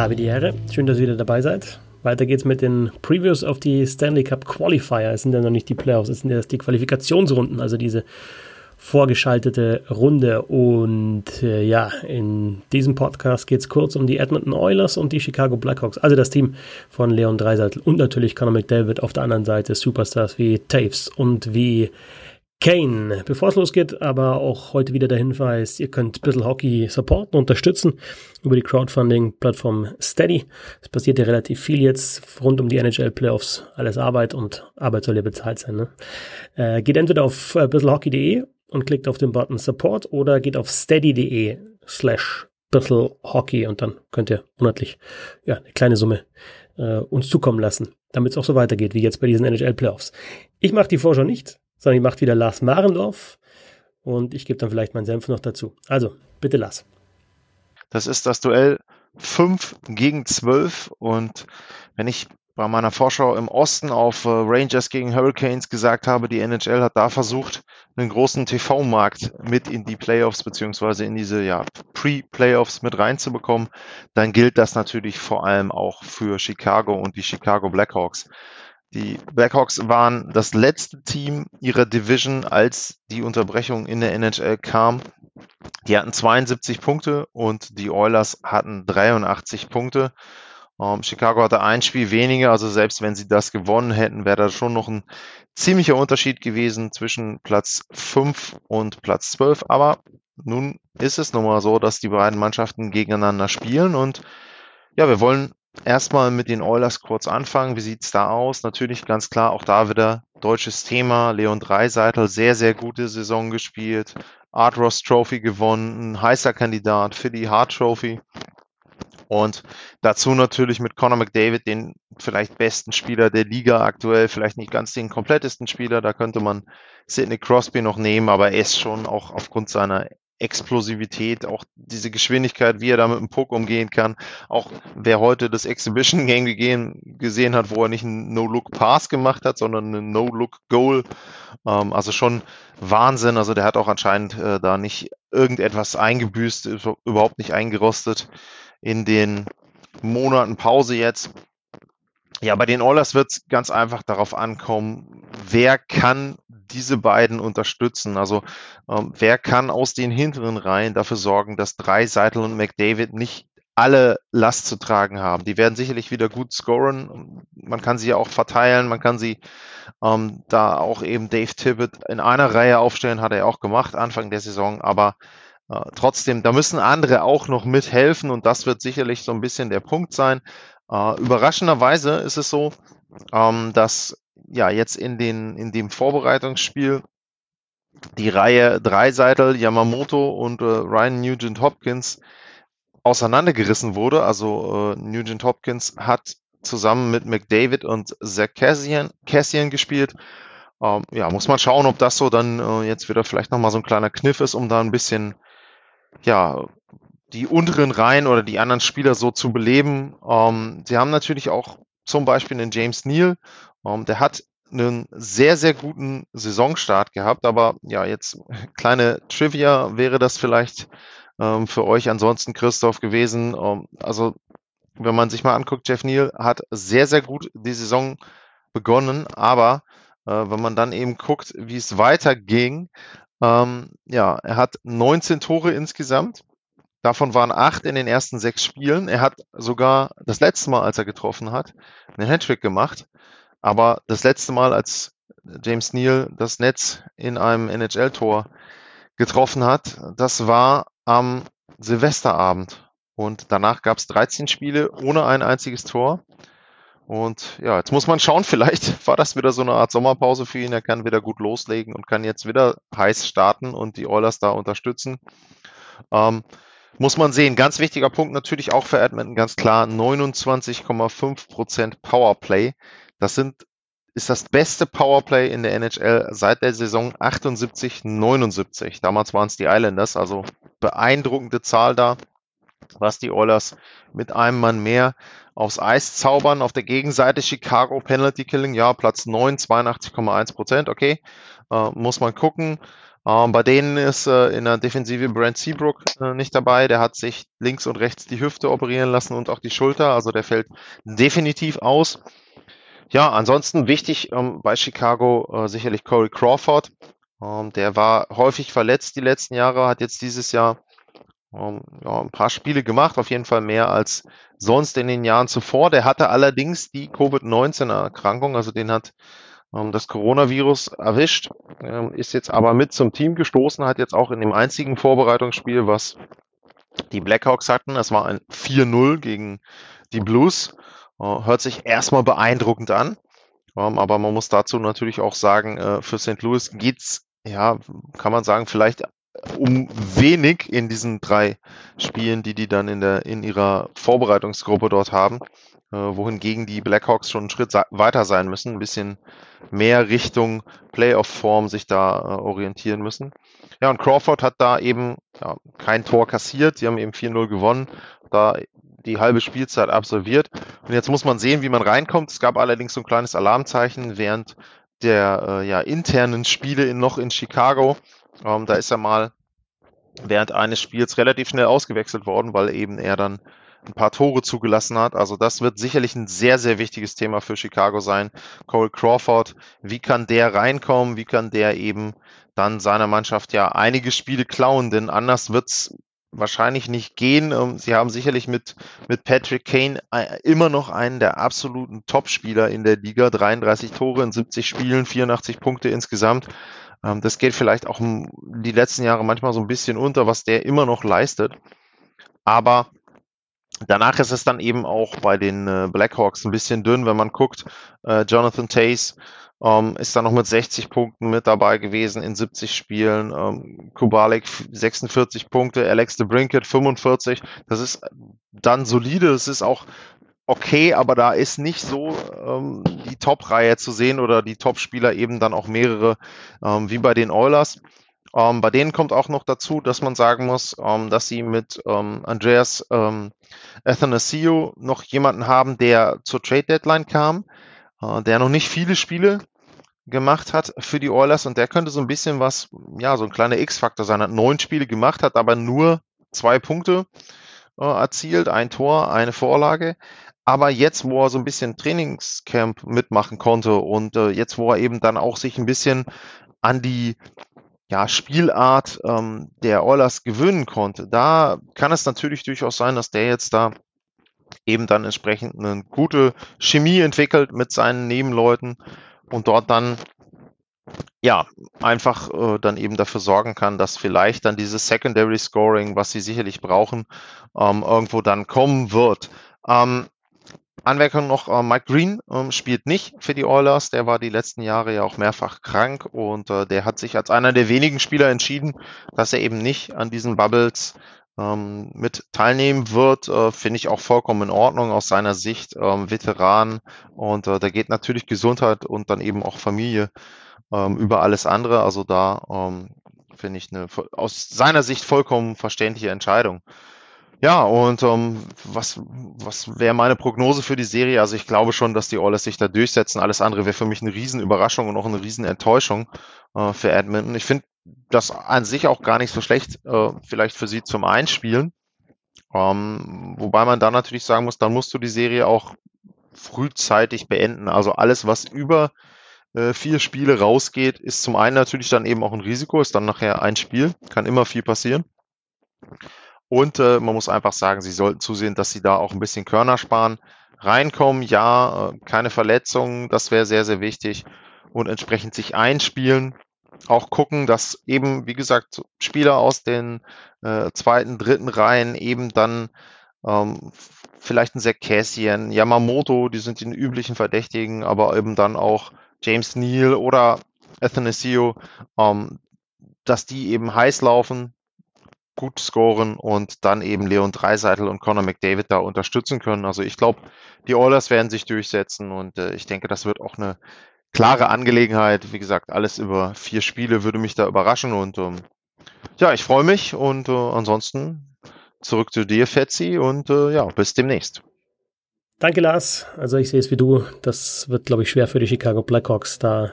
Habe die Ehre. Schön, dass ihr wieder dabei seid. Weiter geht's mit den Previews auf die Stanley Cup Qualifier. Es sind ja noch nicht die Playoffs, es sind erst die Qualifikationsrunden, also diese vorgeschaltete Runde. Und äh, ja, in diesem Podcast geht es kurz um die Edmonton Oilers und die Chicago Blackhawks. Also das Team von Leon Dreiseitel und natürlich Conor McDavid auf der anderen Seite. Superstars wie Taves und wie Kane. Bevor es losgeht, aber auch heute wieder der Hinweis, ihr könnt bisschen Hockey supporten, unterstützen über die Crowdfunding-Plattform Steady. Es passiert ja relativ viel jetzt rund um die NHL-Playoffs. Alles Arbeit und Arbeit soll ja bezahlt sein. Ne? Äh, geht entweder auf äh, bisselhockey.de und klickt auf den Button Support oder geht auf steady.de slash Hockey und dann könnt ihr monatlich ja, eine kleine Summe äh, uns zukommen lassen, damit es auch so weitergeht wie jetzt bei diesen NHL-Playoffs. Ich mache die Vorschau nicht, sondern die macht wieder Lars Marendorf und ich gebe dann vielleicht meinen Senf noch dazu. Also, bitte Lars. Das ist das Duell 5 gegen 12 und wenn ich bei meiner Vorschau im Osten auf äh, Rangers gegen Hurricanes gesagt habe, die NHL hat da versucht, einen großen TV-Markt mit in die Playoffs beziehungsweise in diese ja, Pre-Playoffs mit reinzubekommen, dann gilt das natürlich vor allem auch für Chicago und die Chicago Blackhawks. Die Blackhawks waren das letzte Team ihrer Division, als die Unterbrechung in der NHL kam. Die hatten 72 Punkte und die Oilers hatten 83 Punkte. Ähm, Chicago hatte ein Spiel weniger, also selbst wenn sie das gewonnen hätten, wäre da schon noch ein ziemlicher Unterschied gewesen zwischen Platz 5 und Platz 12. Aber nun ist es nun mal so, dass die beiden Mannschaften gegeneinander spielen und ja, wir wollen erstmal mit den Oilers kurz anfangen. Wie sieht's da aus? Natürlich ganz klar, auch da wieder deutsches Thema. Leon Dreiseitel, sehr, sehr gute Saison gespielt. Art Ross Trophy gewonnen, ein heißer Kandidat für die Hart Trophy. Und dazu natürlich mit Conor McDavid, den vielleicht besten Spieler der Liga aktuell, vielleicht nicht ganz den komplettesten Spieler, da könnte man Sidney Crosby noch nehmen, aber er ist schon auch aufgrund seiner Explosivität, auch diese Geschwindigkeit, wie er da mit dem Puck umgehen kann. Auch wer heute das Exhibition Game gesehen hat, wo er nicht einen No-Look-Pass gemacht hat, sondern einen No-Look-Goal. Ähm, also schon Wahnsinn. Also der hat auch anscheinend äh, da nicht irgendetwas eingebüßt, überhaupt nicht eingerostet in den Monaten Pause jetzt. Ja, bei den Oilers wird es ganz einfach darauf ankommen, wer kann diese beiden unterstützen. Also ähm, wer kann aus den hinteren Reihen dafür sorgen, dass drei Seitel und McDavid nicht alle Last zu tragen haben. Die werden sicherlich wieder gut scoren. Man kann sie ja auch verteilen, man kann sie ähm, da auch eben Dave Tippett in einer Reihe aufstellen, hat er auch gemacht Anfang der Saison, aber äh, trotzdem, da müssen andere auch noch mithelfen und das wird sicherlich so ein bisschen der Punkt sein. Äh, überraschenderweise ist es so, ähm, dass ja jetzt in, den, in dem Vorbereitungsspiel die Reihe Dreiseitel, Yamamoto und äh, Ryan Nugent Hopkins auseinandergerissen wurde. Also äh, Nugent Hopkins hat zusammen mit McDavid und Zach Cassian, Cassian gespielt. Ähm, ja, muss man schauen, ob das so dann äh, jetzt wieder vielleicht nochmal so ein kleiner Kniff ist, um da ein bisschen, ja, die unteren Reihen oder die anderen Spieler so zu beleben. Ähm, sie haben natürlich auch zum Beispiel einen James Neal, ähm, der hat einen sehr, sehr guten Saisonstart gehabt, aber ja, jetzt kleine Trivia wäre das vielleicht ähm, für euch ansonsten, Christoph, gewesen. Ähm, also, wenn man sich mal anguckt, Jeff Neal hat sehr, sehr gut die Saison begonnen, aber äh, wenn man dann eben guckt, wie es weiterging, ähm, ja, er hat 19 Tore insgesamt Davon waren acht in den ersten sechs Spielen. Er hat sogar das letzte Mal, als er getroffen hat, einen Hattrick gemacht. Aber das letzte Mal, als James Neal das Netz in einem NHL-Tor getroffen hat, das war am Silvesterabend. Und danach gab es 13 Spiele ohne ein einziges Tor. Und ja, jetzt muss man schauen, vielleicht war das wieder so eine Art Sommerpause für ihn. Er kann wieder gut loslegen und kann jetzt wieder heiß starten und die Oilers da unterstützen. Ähm, muss man sehen. Ganz wichtiger Punkt natürlich auch für Edmonton, ganz klar 29,5% Powerplay. Das sind, ist das beste Powerplay in der NHL seit der Saison 78, 79. Damals waren es die Islanders, also beeindruckende Zahl da, was die Oilers mit einem Mann mehr aufs Eis zaubern. Auf der Gegenseite Chicago Penalty Killing, ja, Platz 9, 82,1% okay, äh, muss man gucken. Ähm, bei denen ist äh, in der Defensive Brent Seabrook äh, nicht dabei. Der hat sich links und rechts die Hüfte operieren lassen und auch die Schulter. Also der fällt definitiv aus. Ja, ansonsten wichtig ähm, bei Chicago äh, sicherlich Corey Crawford. Ähm, der war häufig verletzt die letzten Jahre, hat jetzt dieses Jahr ähm, ja, ein paar Spiele gemacht, auf jeden Fall mehr als sonst in den Jahren zuvor. Der hatte allerdings die Covid-19-Erkrankung, also den hat ähm, das Coronavirus erwischt, ähm, ist jetzt aber mit zum Team gestoßen, hat jetzt auch in dem einzigen Vorbereitungsspiel, was die Blackhawks hatten, das war ein 4-0 gegen die Blues, hört sich erstmal beeindruckend an. Ähm, aber man muss dazu natürlich auch sagen, äh, für St. Louis geht's, ja, kann man sagen, vielleicht um wenig in diesen drei Spielen, die die dann in der in ihrer Vorbereitungsgruppe dort haben, äh, wohingegen die Blackhawks schon einen Schritt weiter sein müssen, ein bisschen mehr Richtung Playoff-Form sich da äh, orientieren müssen. Ja, und Crawford hat da eben ja, kein Tor kassiert, sie haben eben 4-0 gewonnen, da die halbe Spielzeit absolviert. Und jetzt muss man sehen, wie man reinkommt. Es gab allerdings so ein kleines Alarmzeichen während der äh, ja, internen Spiele in, noch in Chicago ähm, da ist er mal während eines Spiels relativ schnell ausgewechselt worden, weil eben er dann ein paar Tore zugelassen hat. Also das wird sicherlich ein sehr, sehr wichtiges Thema für Chicago sein. Cole Crawford, wie kann der reinkommen? Wie kann der eben dann seiner Mannschaft ja einige Spiele klauen? Denn anders wird's wahrscheinlich nicht gehen. Ähm, sie haben sicherlich mit, mit Patrick Kane äh, immer noch einen der absoluten Top-Spieler in der Liga. 33 Tore in 70 Spielen, 84 Punkte insgesamt. Ähm, das geht vielleicht auch die letzten Jahre manchmal so ein bisschen unter, was der immer noch leistet. Aber danach ist es dann eben auch bei den äh, Blackhawks ein bisschen dünn, wenn man guckt. Äh, Jonathan Tays ähm, ist dann noch mit 60 Punkten mit dabei gewesen in 70 Spielen. Ähm, Kubalik 46 Punkte, Alex de Brinket 45. Das ist dann solide. Es ist auch okay, aber da ist nicht so ähm, die Top-Reihe zu sehen oder die Top-Spieler eben dann auch mehrere ähm, wie bei den Oilers. Ähm, bei denen kommt auch noch dazu, dass man sagen muss, ähm, dass sie mit ähm, Andreas ähm, Athanasio noch jemanden haben, der zur Trade Deadline kam, äh, der noch nicht viele Spiele gemacht hat für die Oilers und der könnte so ein bisschen was, ja, so ein kleiner X-Faktor sein. Hat neun Spiele gemacht, hat aber nur zwei Punkte äh, erzielt, ein Tor, eine Vorlage. Aber jetzt, wo er so ein bisschen Trainingscamp mitmachen konnte und äh, jetzt, wo er eben dann auch sich ein bisschen an die ja, Spielart ähm, der Oilers gewöhnen konnte, da kann es natürlich durchaus sein, dass der jetzt da eben dann entsprechend eine gute Chemie entwickelt mit seinen Nebenleuten und dort dann ja, einfach äh, dann eben dafür sorgen kann, dass vielleicht dann dieses Secondary Scoring, was sie sicherlich brauchen, ähm, irgendwo dann kommen wird. Ähm, Anmerkung noch, äh, Mike Green ähm, spielt nicht für die Oilers. Der war die letzten Jahre ja auch mehrfach krank und äh, der hat sich als einer der wenigen Spieler entschieden, dass er eben nicht an diesen Bubbles ähm, mit teilnehmen wird. Äh, Finde ich auch vollkommen in Ordnung aus seiner Sicht. Ähm, Veteran und äh, da geht natürlich Gesundheit und dann eben auch Familie ähm, über alles andere. Also da ähm, finde ich eine aus seiner Sicht vollkommen verständliche Entscheidung. Ja, und ähm, was, was wäre meine Prognose für die Serie? Also ich glaube schon, dass die Oilers sich da durchsetzen. Alles andere wäre für mich eine Riesenüberraschung und auch eine Riesenenttäuschung äh, für Edmonton. Ich finde das an sich auch gar nicht so schlecht, äh, vielleicht für sie zum Einspielen. Ähm, wobei man da natürlich sagen muss, dann musst du die Serie auch frühzeitig beenden. Also alles, was über äh, vier Spiele rausgeht, ist zum einen natürlich dann eben auch ein Risiko, ist dann nachher ein Spiel, kann immer viel passieren. Und äh, man muss einfach sagen, sie sollten zusehen, dass sie da auch ein bisschen Körner sparen. Reinkommen, ja, äh, keine Verletzungen, das wäre sehr, sehr wichtig. Und entsprechend sich einspielen. Auch gucken, dass eben, wie gesagt, Spieler aus den äh, zweiten, dritten Reihen eben dann ähm, vielleicht ein Zach Cassian, Yamamoto, die sind die üblichen Verdächtigen, aber eben dann auch James Neal oder Athanasio, ähm, dass die eben heiß laufen, gut scoren und dann eben Leon Dreiseitel und Conor McDavid da unterstützen können. Also ich glaube, die Oilers werden sich durchsetzen und äh, ich denke, das wird auch eine klare Angelegenheit. Wie gesagt, alles über vier Spiele würde mich da überraschen und ähm, ja, ich freue mich und äh, ansonsten zurück zu dir, Fetzi, und äh, ja, bis demnächst. Danke, Lars. Also ich sehe es wie du. Das wird, glaube ich, schwer für die Chicago Blackhawks, da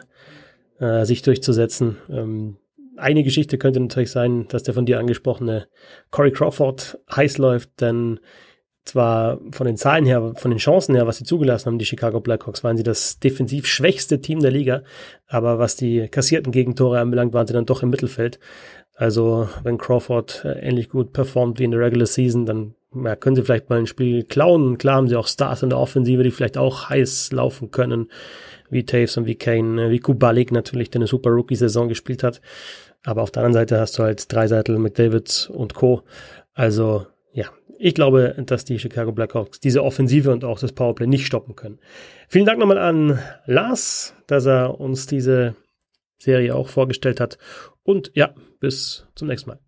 äh, sich durchzusetzen. Ähm, eine Geschichte könnte natürlich sein, dass der von dir angesprochene Corey Crawford heiß läuft, denn zwar von den Zahlen her, von den Chancen her, was sie zugelassen haben, die Chicago Blackhawks, waren sie das defensiv schwächste Team der Liga, aber was die kassierten Gegentore anbelangt, waren sie dann doch im Mittelfeld. Also wenn Crawford äh, ähnlich gut performt wie in der Regular Season, dann ja, können sie vielleicht mal ein Spiel klauen. Klar haben sie auch Stars in der Offensive, die vielleicht auch heiß laufen können, wie Taves und wie Kane, äh, wie Kubalik natürlich, der eine super Rookie-Saison gespielt hat. Aber auf der anderen Seite hast du halt Dreiseitel, McDavid und Co. Also ja, ich glaube, dass die Chicago Blackhawks diese Offensive und auch das Powerplay nicht stoppen können. Vielen Dank nochmal an Lars, dass er uns diese Serie auch vorgestellt hat. Und ja, bis zum nächsten Mal.